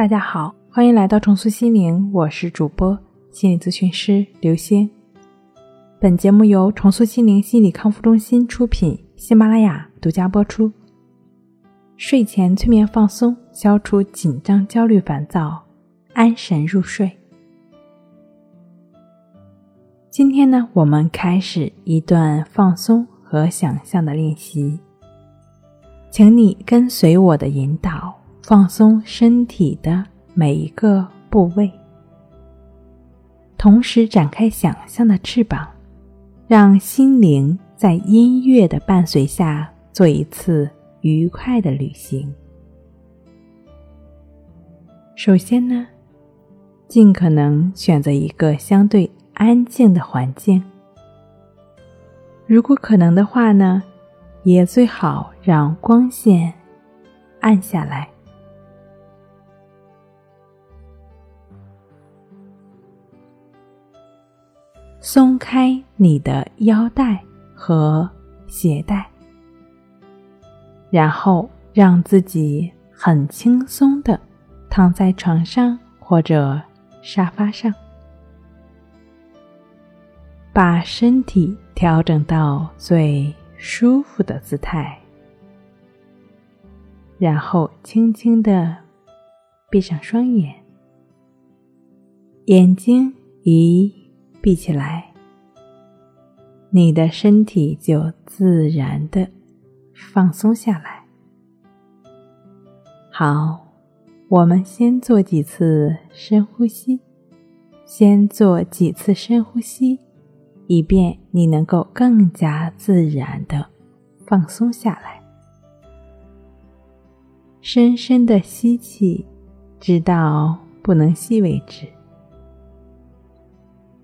大家好，欢迎来到重塑心灵，我是主播心理咨询师刘星。本节目由重塑心灵心理康复中心出品，喜马拉雅独家播出。睡前催眠放松，消除紧张、焦虑、烦躁，安神入睡。今天呢，我们开始一段放松和想象的练习，请你跟随我的引导。放松身体的每一个部位，同时展开想象的翅膀，让心灵在音乐的伴随下做一次愉快的旅行。首先呢，尽可能选择一个相对安静的环境，如果可能的话呢，也最好让光线暗下来。松开你的腰带和鞋带，然后让自己很轻松的躺在床上或者沙发上，把身体调整到最舒服的姿态，然后轻轻的闭上双眼，眼睛一。闭起来，你的身体就自然的放松下来。好，我们先做几次深呼吸，先做几次深呼吸，以便你能够更加自然的放松下来。深深的吸气，直到不能吸为止。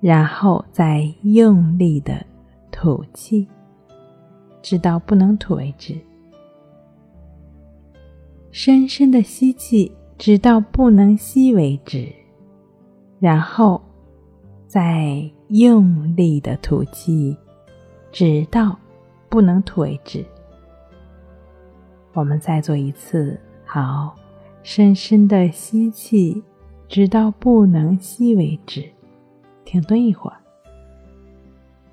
然后再用力的吐气，直到不能吐为止。深深的吸气，直到不能吸为止。然后再用力的吐气，直到不能吐为止。我们再做一次，好，深深的吸气，直到不能吸为止。停顿一会儿，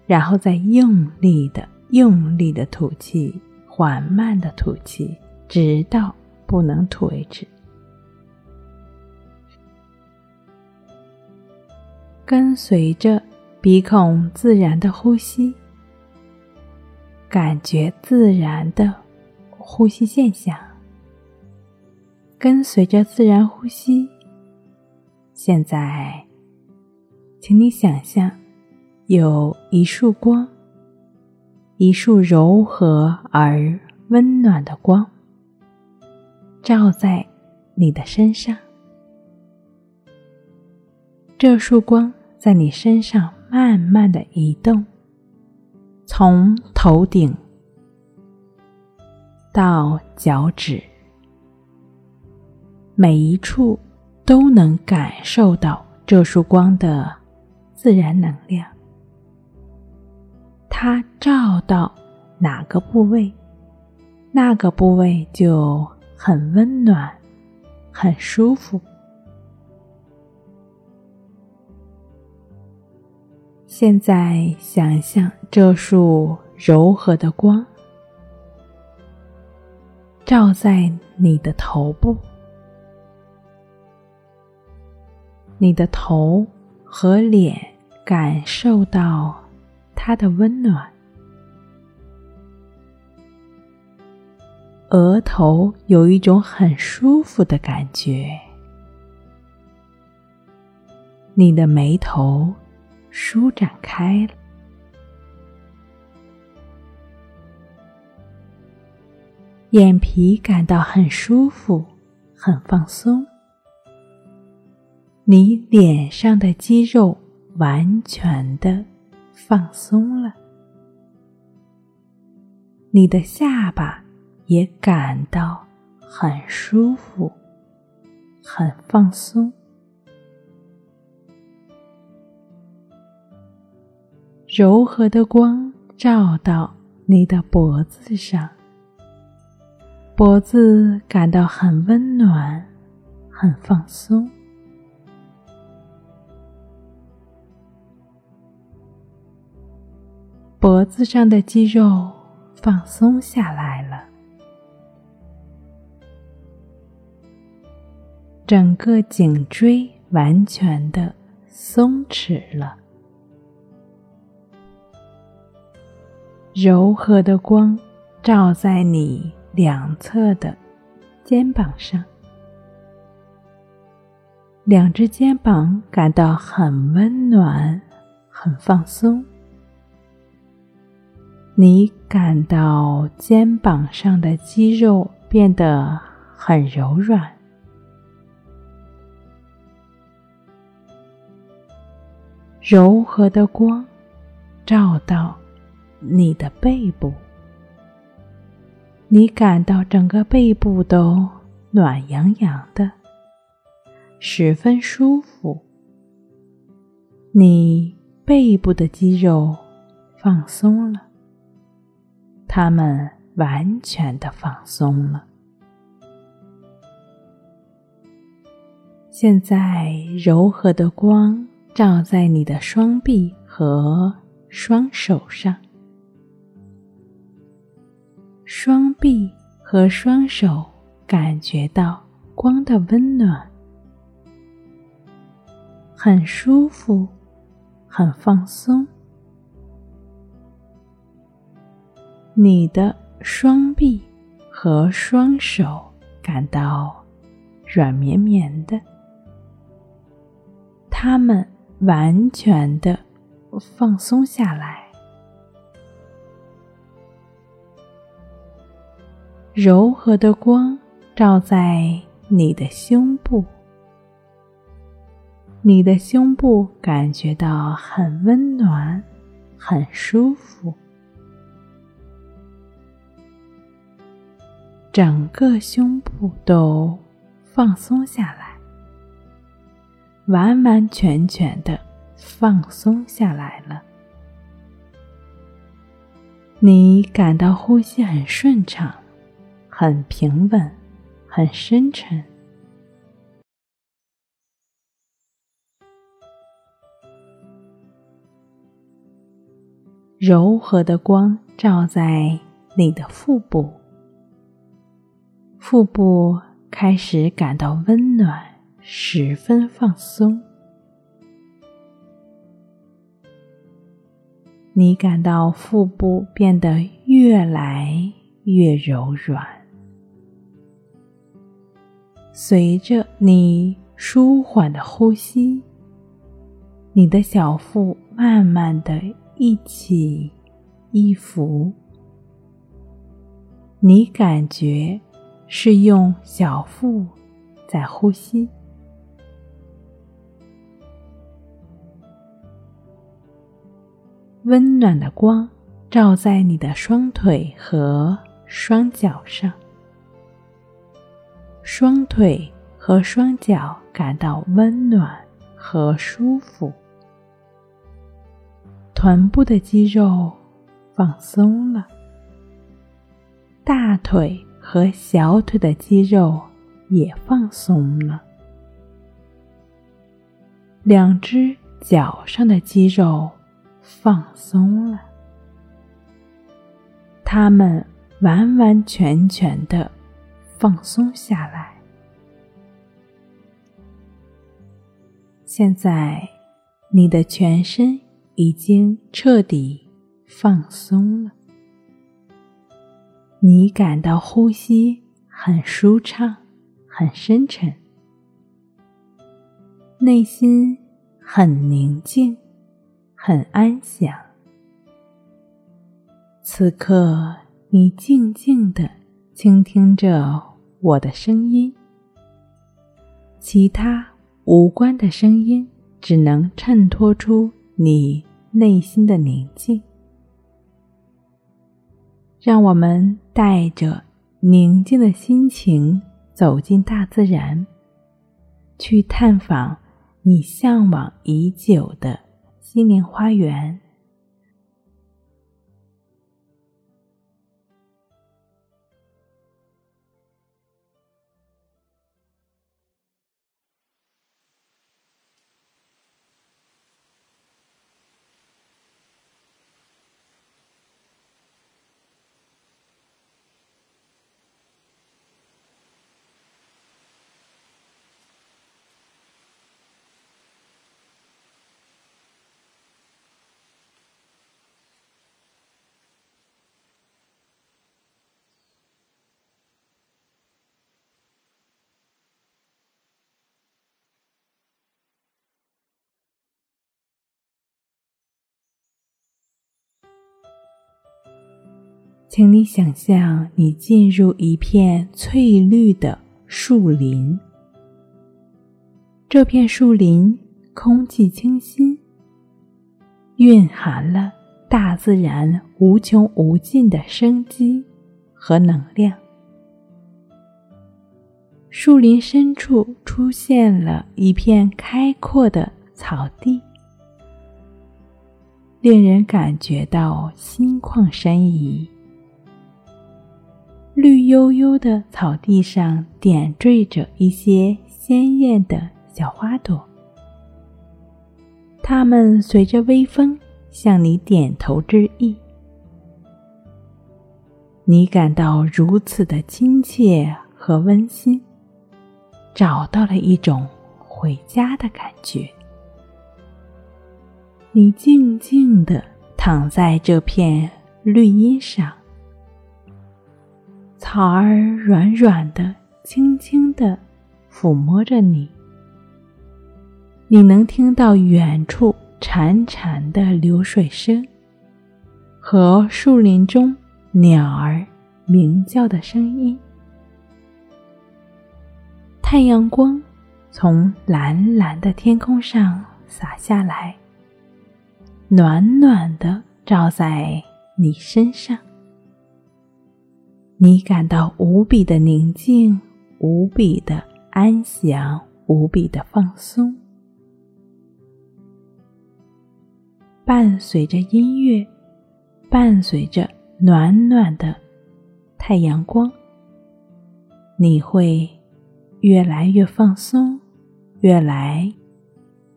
然后再用力的、用力的吐气，缓慢的吐气，直到不能吐为止。跟随着鼻孔自然的呼吸，感觉自然的呼吸现象。跟随着自然呼吸，现在。请你想象，有一束光，一束柔和而温暖的光，照在你的身上。这束光在你身上慢慢的移动，从头顶到脚趾，每一处都能感受到这束光的。自然能量，它照到哪个部位，那个部位就很温暖，很舒服。现在想象这束柔和的光照在你的头部，你的头。和脸感受到它的温暖，额头有一种很舒服的感觉，你的眉头舒展开了，眼皮感到很舒服，很放松。你脸上的肌肉完全的放松了，你的下巴也感到很舒服、很放松。柔和的光照到你的脖子上，脖子感到很温暖、很放松。脖子上的肌肉放松下来了，整个颈椎完全的松弛了，柔和的光照在你两侧的肩膀上，两只肩膀感到很温暖，很放松。你感到肩膀上的肌肉变得很柔软，柔和的光照到你的背部，你感到整个背部都暖洋洋的，十分舒服。你背部的肌肉放松了。他们完全的放松了。现在，柔和的光照在你的双臂和双手上，双臂和双手感觉到光的温暖，很舒服，很放松。你的双臂和双手感到软绵绵的，它们完全的放松下来。柔和的光照在你的胸部，你的胸部感觉到很温暖，很舒服。整个胸部都放松下来，完完全全的放松下来了。你感到呼吸很顺畅，很平稳，很深沉。柔和的光照在你的腹部。腹部开始感到温暖，十分放松。你感到腹部变得越来越柔软，随着你舒缓的呼吸，你的小腹慢慢的一起一伏，你感觉。是用小腹在呼吸，温暖的光照在你的双腿和双脚上，双腿和双脚感到温暖和舒服，臀部的肌肉放松了，大腿。和小腿的肌肉也放松了，两只脚上的肌肉放松了，它们完完全全的放松下来。现在，你的全身已经彻底放松了。你感到呼吸很舒畅，很深沉，内心很宁静，很安详。此刻，你静静的倾听着我的声音，其他无关的声音只能衬托出你内心的宁静。让我们带着宁静的心情走进大自然，去探访你向往已久的心灵花园。请你想象你进入一片翠绿的树林，这片树林空气清新，蕴含了大自然无穷无尽的生机和能量。树林深处出现了一片开阔的草地，令人感觉到心旷神怡。绿油油的草地上点缀着一些鲜艳的小花朵，它们随着微风向你点头致意。你感到如此的亲切和温馨，找到了一种回家的感觉。你静静地躺在这片绿荫上。草儿软软的，轻轻的抚摸着你。你能听到远处潺潺的流水声，和树林中鸟儿鸣叫的声音。太阳光从蓝蓝的天空上洒下来，暖暖的照在你身上。你感到无比的宁静，无比的安详，无比的放松。伴随着音乐，伴随着暖暖的太阳光，你会越来越放松，越来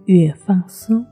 越放松。